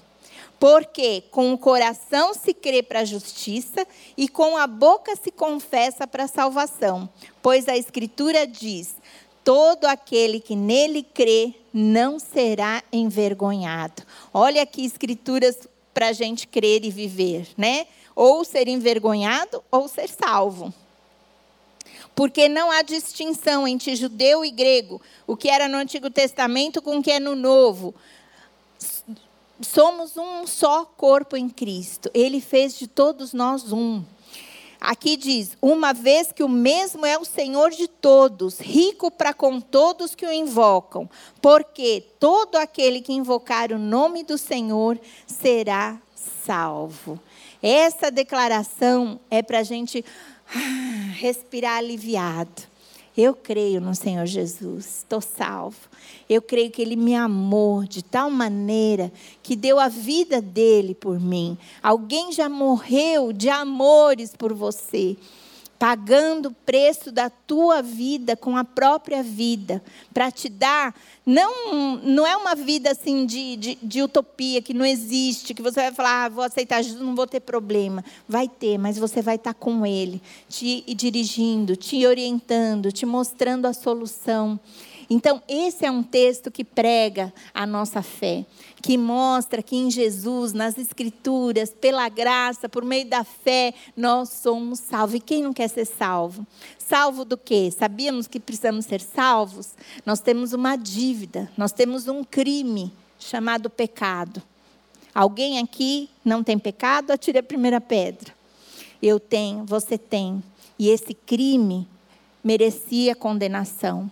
Porque com o coração se crê para a justiça e com a boca se confessa para a salvação. Pois a Escritura diz: todo aquele que nele crê não será envergonhado. Olha aqui escrituras para a gente crer e viver, né? Ou ser envergonhado ou ser salvo. Porque não há distinção entre judeu e grego, o que era no Antigo Testamento com o que é no Novo. Somos um só corpo em Cristo. Ele fez de todos nós um. Aqui diz: uma vez que o mesmo é o Senhor de todos, rico para com todos que o invocam, porque todo aquele que invocar o nome do Senhor será salvo. Essa declaração é para a gente <sighs> respirar aliviado. Eu creio no Senhor Jesus, estou salvo. Eu creio que Ele me amou de tal maneira que deu a vida dele por mim. Alguém já morreu de amores por você pagando o preço da tua vida com a própria vida, para te dar, não, não é uma vida assim de, de, de, utopia, que não existe, que você vai falar, ah, vou aceitar Jesus, não vou ter problema. Vai ter, mas você vai estar com Ele, te dirigindo, te orientando, te mostrando a solução. Então, esse é um texto que prega a nossa fé, que mostra que em Jesus, nas Escrituras, pela graça, por meio da fé, nós somos salvos. E quem não quer ser salvo? Salvo do quê? Sabíamos que precisamos ser salvos? Nós temos uma dívida, nós temos um crime chamado pecado. Alguém aqui não tem pecado? Atire a primeira pedra. Eu tenho, você tem. E esse crime merecia condenação.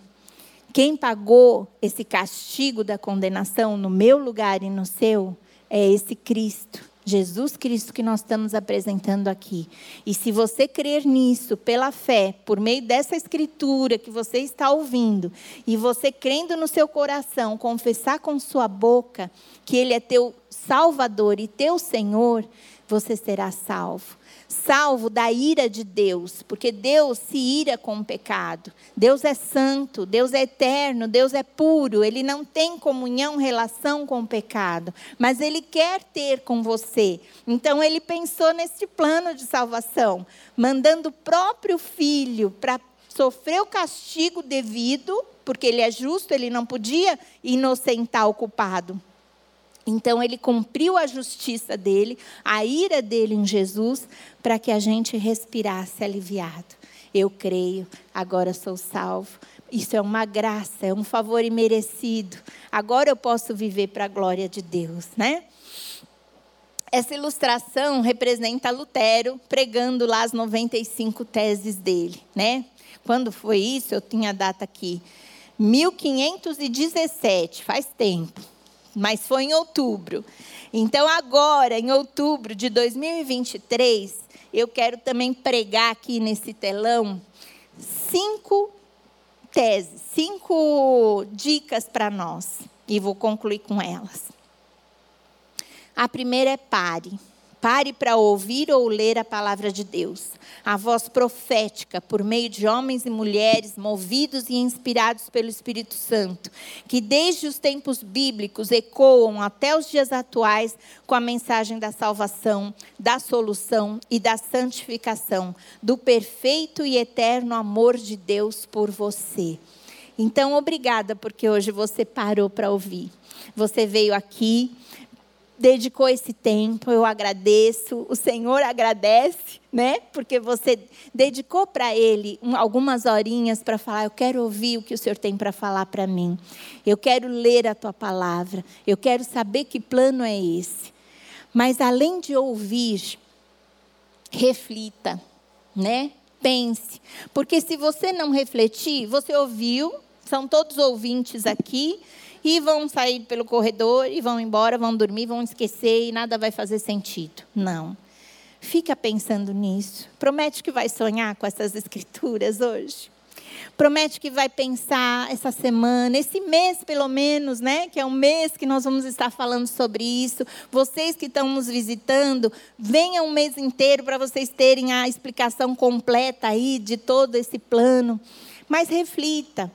Quem pagou esse castigo da condenação no meu lugar e no seu é esse Cristo. Jesus Cristo que nós estamos apresentando aqui. E se você crer nisso pela fé, por meio dessa escritura que você está ouvindo, e você crendo no seu coração, confessar com sua boca que Ele é teu Salvador e teu Senhor, você será salvo salvo da ira de Deus, porque Deus se ira com o pecado. Deus é santo, Deus é eterno, Deus é puro, ele não tem comunhão, relação com o pecado, mas ele quer ter com você. Então ele pensou nesse plano de salvação, mandando o próprio filho para sofrer o castigo devido, porque ele é justo, ele não podia inocentar o culpado. Então ele cumpriu a justiça dele, a ira dele em Jesus, para que a gente respirasse aliviado. Eu creio, agora sou salvo. Isso é uma graça, é um favor imerecido. Agora eu posso viver para a glória de Deus, né? Essa ilustração representa Lutero pregando lá as 95 teses dele, né? Quando foi isso? Eu tinha a data aqui. 1517, faz tempo mas foi em outubro. Então, agora, em outubro de 2023, eu quero também pregar aqui nesse telão cinco teses, cinco dicas para nós. E vou concluir com elas. A primeira é pare. Pare para ouvir ou ler a palavra de Deus, a voz profética por meio de homens e mulheres movidos e inspirados pelo Espírito Santo, que desde os tempos bíblicos ecoam até os dias atuais com a mensagem da salvação, da solução e da santificação, do perfeito e eterno amor de Deus por você. Então, obrigada porque hoje você parou para ouvir. Você veio aqui dedicou esse tempo, eu agradeço, o Senhor agradece, né? Porque você dedicou para Ele algumas horinhas para falar, eu quero ouvir o que o Senhor tem para falar para mim, eu quero ler a Tua palavra, eu quero saber que plano é esse. Mas além de ouvir, reflita, né? Pense, porque se você não refletir, você ouviu, são todos ouvintes aqui, e vão sair pelo corredor e vão embora, vão dormir, vão esquecer e nada vai fazer sentido. Não. Fica pensando nisso. Promete que vai sonhar com essas escrituras hoje. Promete que vai pensar essa semana, esse mês pelo menos, né? Que é um mês que nós vamos estar falando sobre isso. Vocês que estão nos visitando, venham um mês inteiro para vocês terem a explicação completa aí de todo esse plano. Mas reflita.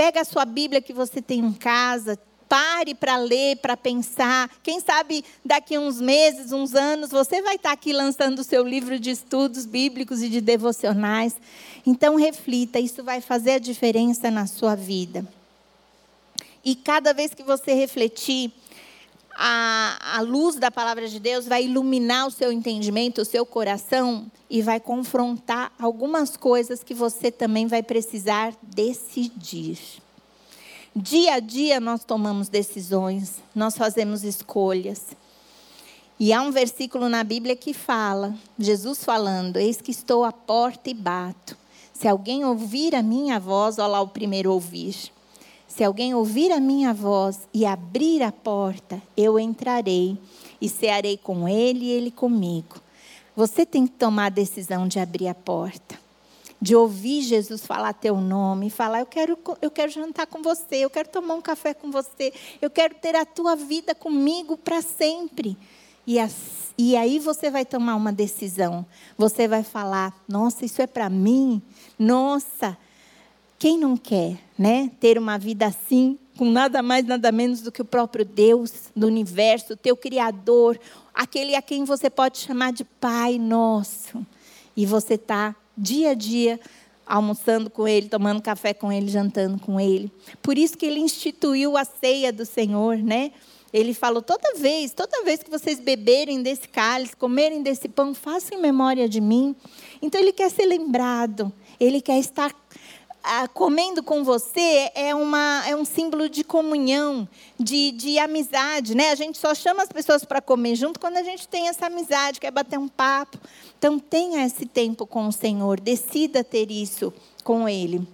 Pega a sua Bíblia que você tem em casa, pare para ler, para pensar. Quem sabe daqui uns meses, uns anos, você vai estar aqui lançando o seu livro de estudos bíblicos e de devocionais. Então reflita, isso vai fazer a diferença na sua vida. E cada vez que você refletir, a, a luz da palavra de Deus vai iluminar o seu entendimento, o seu coração e vai confrontar algumas coisas que você também vai precisar decidir. Dia a dia nós tomamos decisões, nós fazemos escolhas. E há um versículo na Bíblia que fala, Jesus falando: Eis que estou à porta e bato. Se alguém ouvir a minha voz, olha lá o primeiro ouvir. Se alguém ouvir a minha voz e abrir a porta, eu entrarei e cearei com ele e ele comigo. Você tem que tomar a decisão de abrir a porta, de ouvir Jesus falar teu nome, falar: eu quero, eu quero jantar com você, eu quero tomar um café com você, eu quero ter a tua vida comigo para sempre. E, as, e aí você vai tomar uma decisão. Você vai falar: nossa, isso é para mim? Nossa, quem não quer, né? Ter uma vida assim, com nada mais, nada menos do que o próprio Deus do universo, teu Criador, aquele a quem você pode chamar de Pai Nosso. E você está dia a dia almoçando com Ele, tomando café com Ele, jantando com Ele. Por isso que Ele instituiu a ceia do Senhor, né? Ele falou: toda vez, toda vez que vocês beberem desse cálice, comerem desse pão, façam em memória de mim. Então Ele quer ser lembrado, Ele quer estar comendo com você é, uma, é um símbolo de comunhão, de, de amizade. Né? A gente só chama as pessoas para comer junto quando a gente tem essa amizade, quer bater um papo. Então, tenha esse tempo com o Senhor, decida ter isso com Ele.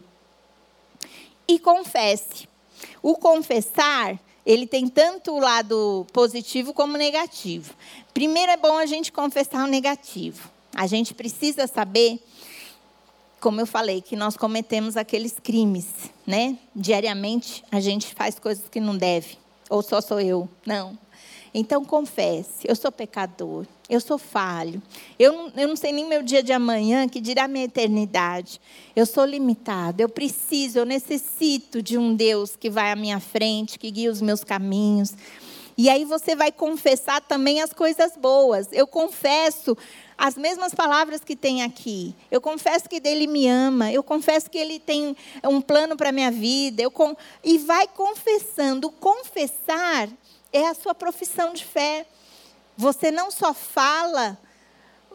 E confesse. O confessar, ele tem tanto o lado positivo como negativo. Primeiro é bom a gente confessar o negativo. A gente precisa saber como eu falei, que nós cometemos aqueles crimes, né? Diariamente a gente faz coisas que não deve. Ou só sou eu? Não. Então confesse, eu sou pecador, eu sou falho, eu, eu não sei nem meu dia de amanhã, que dirá minha eternidade. Eu sou limitado, eu preciso, eu necessito de um Deus que vai à minha frente, que guia os meus caminhos. E aí você vai confessar também as coisas boas. Eu confesso as mesmas palavras que tem aqui. Eu confesso que Ele me ama. Eu confesso que Ele tem um plano para a minha vida. Eu com... E vai confessando. Confessar é a sua profissão de fé. Você não só fala,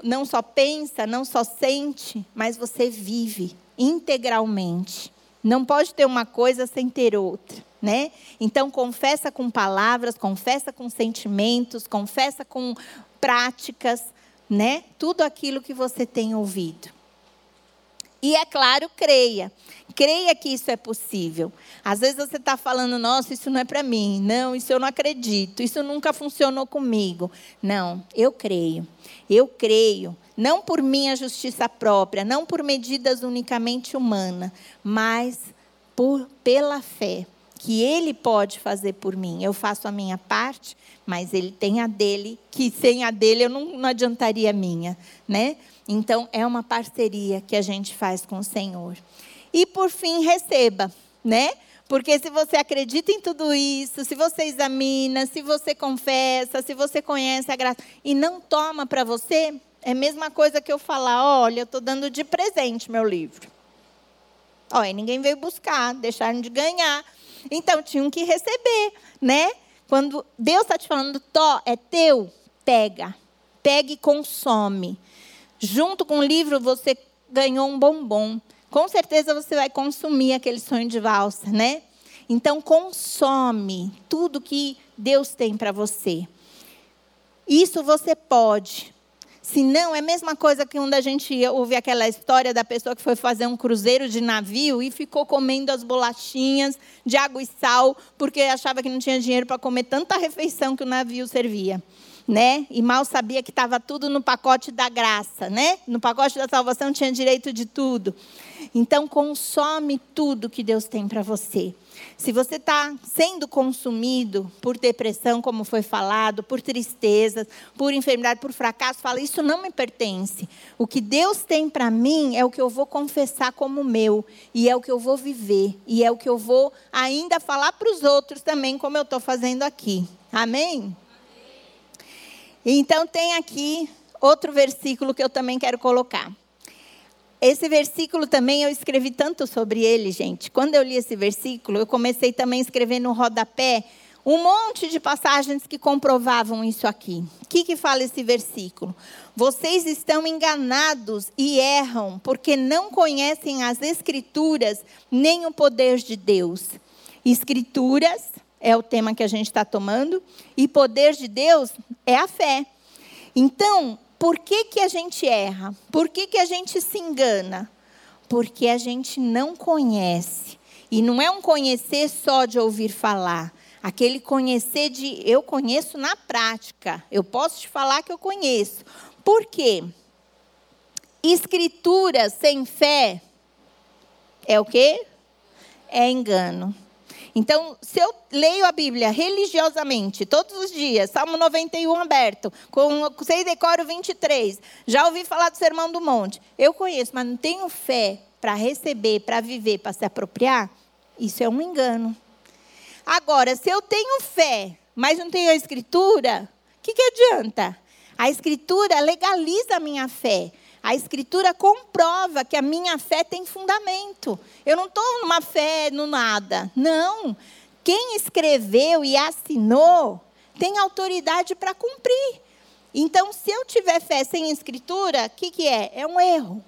não só pensa, não só sente, mas você vive integralmente. Não pode ter uma coisa sem ter outra, né? Então confessa com palavras, confessa com sentimentos, confessa com práticas, né? Tudo aquilo que você tem ouvido. E é claro, creia. Creia que isso é possível. Às vezes você está falando, nossa, isso não é para mim. Não, isso eu não acredito. Isso nunca funcionou comigo. Não, eu creio. Eu creio. Não por minha justiça própria, não por medidas unicamente humanas, mas por, pela fé que Ele pode fazer por mim. Eu faço a minha parte, mas Ele tem a dele, que sem a dele eu não, não adiantaria a minha, né? Então é uma parceria que a gente faz com o Senhor. E por fim, receba, né? Porque se você acredita em tudo isso, se você examina, se você confessa, se você conhece a graça e não toma para você, é a mesma coisa que eu falar: olha, eu estou dando de presente meu livro. Olha, ninguém veio buscar, deixaram de ganhar. Então tinham que receber, né? Quando Deus está te falando, Tó, é teu, pega. Pega e consome. Junto com o livro, você ganhou um bombom. Com certeza você vai consumir aquele sonho de valsa, né? Então, consome tudo que Deus tem para você. Isso você pode. Se não, é a mesma coisa que quando a gente ouve aquela história da pessoa que foi fazer um cruzeiro de navio e ficou comendo as bolachinhas de água e sal, porque achava que não tinha dinheiro para comer tanta refeição que o navio servia. Né? E mal sabia que estava tudo no pacote da graça, né? No pacote da salvação tinha direito de tudo. Então consome tudo que Deus tem para você. Se você está sendo consumido por depressão, como foi falado, por tristezas, por enfermidade, por fracasso, fala: Isso não me pertence. O que Deus tem para mim é o que eu vou confessar como meu, e é o que eu vou viver, e é o que eu vou ainda falar para os outros também, como eu estou fazendo aqui. Amém? Amém? Então, tem aqui outro versículo que eu também quero colocar. Esse versículo também eu escrevi tanto sobre ele, gente. Quando eu li esse versículo, eu comecei também a escrever no rodapé um monte de passagens que comprovavam isso aqui. O que, que fala esse versículo? Vocês estão enganados e erram, porque não conhecem as Escrituras nem o poder de Deus. Escrituras é o tema que a gente está tomando, e poder de Deus é a fé. Então, por que, que a gente erra? Por que, que a gente se engana? Porque a gente não conhece. E não é um conhecer só de ouvir falar. Aquele conhecer de eu conheço na prática. Eu posso te falar que eu conheço. Por quê? Escritura sem fé é o quê? É engano. Então, se eu leio a Bíblia religiosamente, todos os dias, Salmo 91 aberto, com, sei decoro 23, já ouvi falar do Sermão do Monte, eu conheço, mas não tenho fé para receber, para viver, para se apropriar, isso é um engano. Agora, se eu tenho fé, mas não tenho a Escritura, o que, que adianta? A Escritura legaliza a minha fé. A Escritura comprova que a minha fé tem fundamento. Eu não estou numa fé no nada. Não. Quem escreveu e assinou tem autoridade para cumprir. Então, se eu tiver fé sem Escritura, o que, que é? É um erro.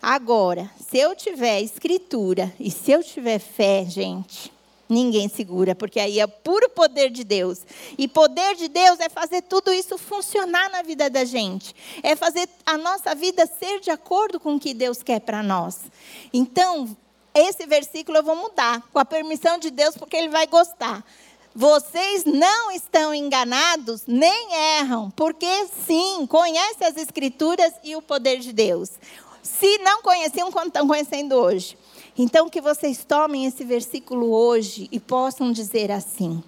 Agora, se eu tiver Escritura e se eu tiver fé, gente, ninguém segura, porque aí é puro poder de Deus. E poder de Deus é fazer tudo isso funcionar na vida da gente. É fazer a nossa vida ser de acordo com o que Deus quer para nós. Então, esse versículo eu vou mudar, com a permissão de Deus, porque Ele vai gostar. Vocês não estão enganados, nem erram, porque sim, conhecem as Escrituras e o poder de Deus. Se não conheciam, quando estão conhecendo hoje. Então, que vocês tomem esse versículo hoje e possam dizer assim: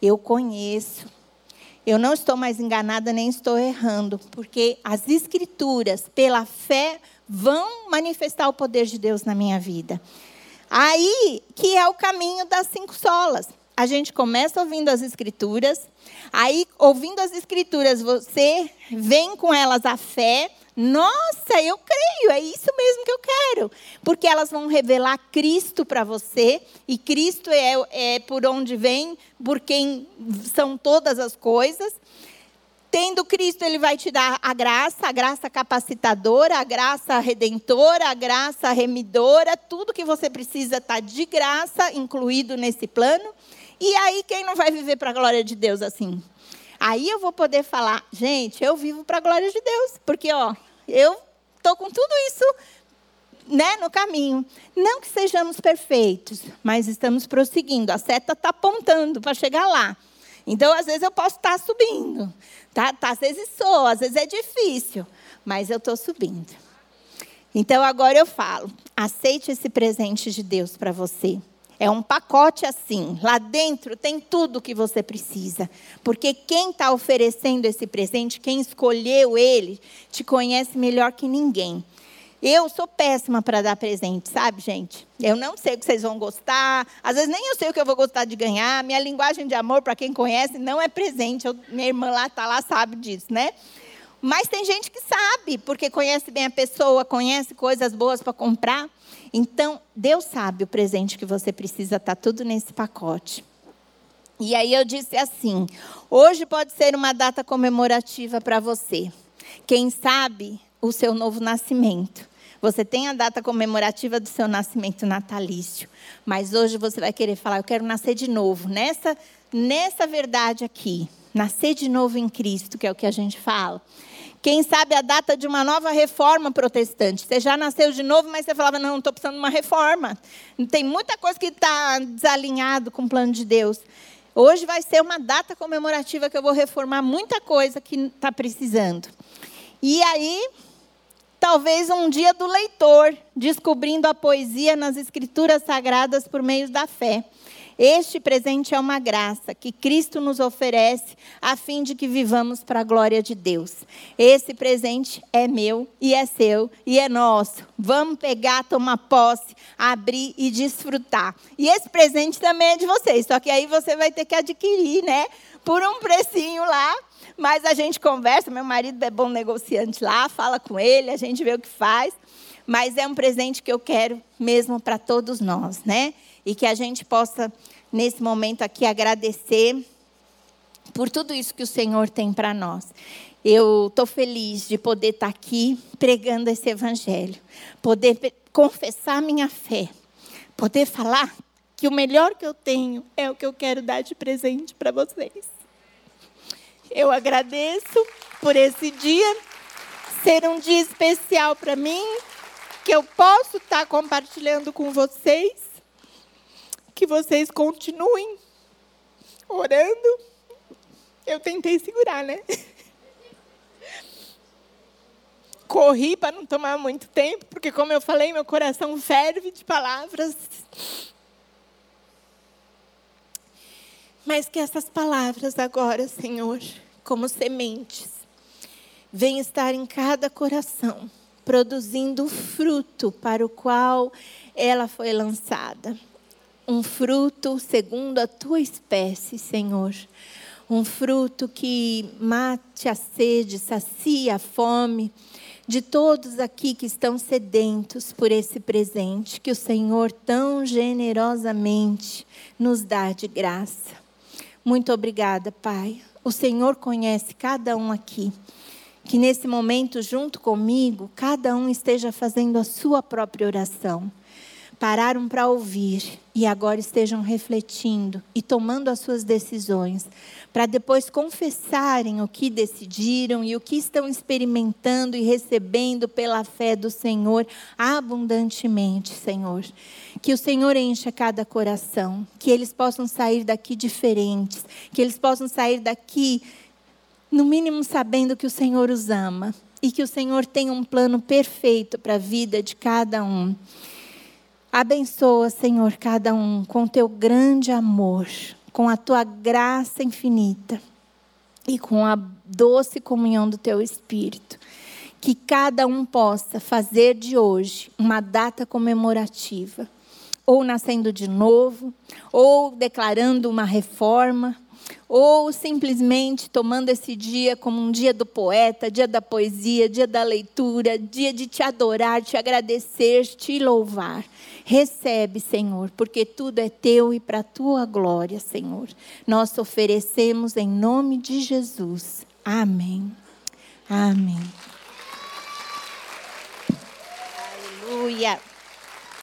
Eu conheço, eu não estou mais enganada nem estou errando, porque as Escrituras, pela fé, vão manifestar o poder de Deus na minha vida. Aí que é o caminho das cinco solas. A gente começa ouvindo as Escrituras, aí, ouvindo as Escrituras, você vem com elas a fé nossa, eu creio, é isso mesmo que eu quero. Porque elas vão revelar Cristo para você, e Cristo é, é por onde vem, por quem são todas as coisas. Tendo Cristo, Ele vai te dar a graça, a graça capacitadora, a graça redentora, a graça remidora, tudo que você precisa está de graça, incluído nesse plano. E aí, quem não vai viver para a glória de Deus assim? Aí eu vou poder falar, gente, eu vivo para a glória de Deus, porque ó, eu estou com tudo isso né, no caminho. Não que sejamos perfeitos, mas estamos prosseguindo. A seta está apontando para chegar lá. Então, às vezes, eu posso estar tá subindo. Tá? tá? Às vezes sou, às vezes é difícil, mas eu estou subindo. Então, agora eu falo: aceite esse presente de Deus para você. É um pacote assim. Lá dentro tem tudo o que você precisa. Porque quem está oferecendo esse presente, quem escolheu ele, te conhece melhor que ninguém. Eu sou péssima para dar presente, sabe, gente? Eu não sei o que vocês vão gostar. Às vezes nem eu sei o que eu vou gostar de ganhar. Minha linguagem de amor, para quem conhece, não é presente. Eu, minha irmã lá está lá sabe disso, né? Mas tem gente que sabe, porque conhece bem a pessoa, conhece coisas boas para comprar. Então, Deus sabe o presente que você precisa, está tudo nesse pacote. E aí eu disse assim: hoje pode ser uma data comemorativa para você. Quem sabe o seu novo nascimento. Você tem a data comemorativa do seu nascimento natalício, mas hoje você vai querer falar: eu quero nascer de novo nessa nessa verdade aqui, nascer de novo em Cristo, que é o que a gente fala. Quem sabe a data de uma nova reforma protestante. Você já nasceu de novo, mas você falava, não, estou precisando de uma reforma. Tem muita coisa que está desalinhado com o plano de Deus. Hoje vai ser uma data comemorativa que eu vou reformar muita coisa que está precisando. E aí, talvez um dia do leitor, descobrindo a poesia nas escrituras sagradas por meio da fé. Este presente é uma graça que Cristo nos oferece a fim de que vivamos para a glória de Deus. Esse presente é meu e é seu e é nosso. Vamos pegar, tomar posse, abrir e desfrutar. E esse presente também é de vocês, só que aí você vai ter que adquirir, né? Por um precinho lá, mas a gente conversa, meu marido é bom negociante lá, fala com ele, a gente vê o que faz. Mas é um presente que eu quero mesmo para todos nós, né? E que a gente possa, nesse momento aqui, agradecer por tudo isso que o Senhor tem para nós. Eu estou feliz de poder estar tá aqui pregando esse evangelho, poder confessar minha fé, poder falar que o melhor que eu tenho é o que eu quero dar de presente para vocês. Eu agradeço por esse dia ser um dia especial para mim, que eu posso estar compartilhando com vocês, que vocês continuem orando. Eu tentei segurar, né? <laughs> Corri para não tomar muito tempo, porque, como eu falei, meu coração ferve de palavras. Mas que essas palavras agora, Senhor, como sementes, venham estar em cada coração produzindo fruto para o qual ela foi lançada. Um fruto segundo a tua espécie, Senhor. Um fruto que mate a sede, sacia a fome de todos aqui que estão sedentos por esse presente que o Senhor tão generosamente nos dá de graça. Muito obrigada, Pai. O Senhor conhece cada um aqui que nesse momento, junto comigo, cada um esteja fazendo a sua própria oração. Pararam para ouvir e agora estejam refletindo e tomando as suas decisões, para depois confessarem o que decidiram e o que estão experimentando e recebendo pela fé do Senhor abundantemente, Senhor. Que o Senhor encha cada coração, que eles possam sair daqui diferentes, que eles possam sair daqui no mínimo sabendo que o Senhor os ama e que o Senhor tem um plano perfeito para a vida de cada um. Abençoa, Senhor, cada um com teu grande amor, com a tua graça infinita e com a doce comunhão do teu Espírito. Que cada um possa fazer de hoje uma data comemorativa, ou nascendo de novo, ou declarando uma reforma ou simplesmente tomando esse dia como um dia do poeta, dia da poesia, dia da leitura, dia de te adorar, te agradecer, te louvar. Recebe, Senhor, porque tudo é teu e para a tua glória, Senhor. Nós oferecemos em nome de Jesus. Amém. Amém. Aleluia.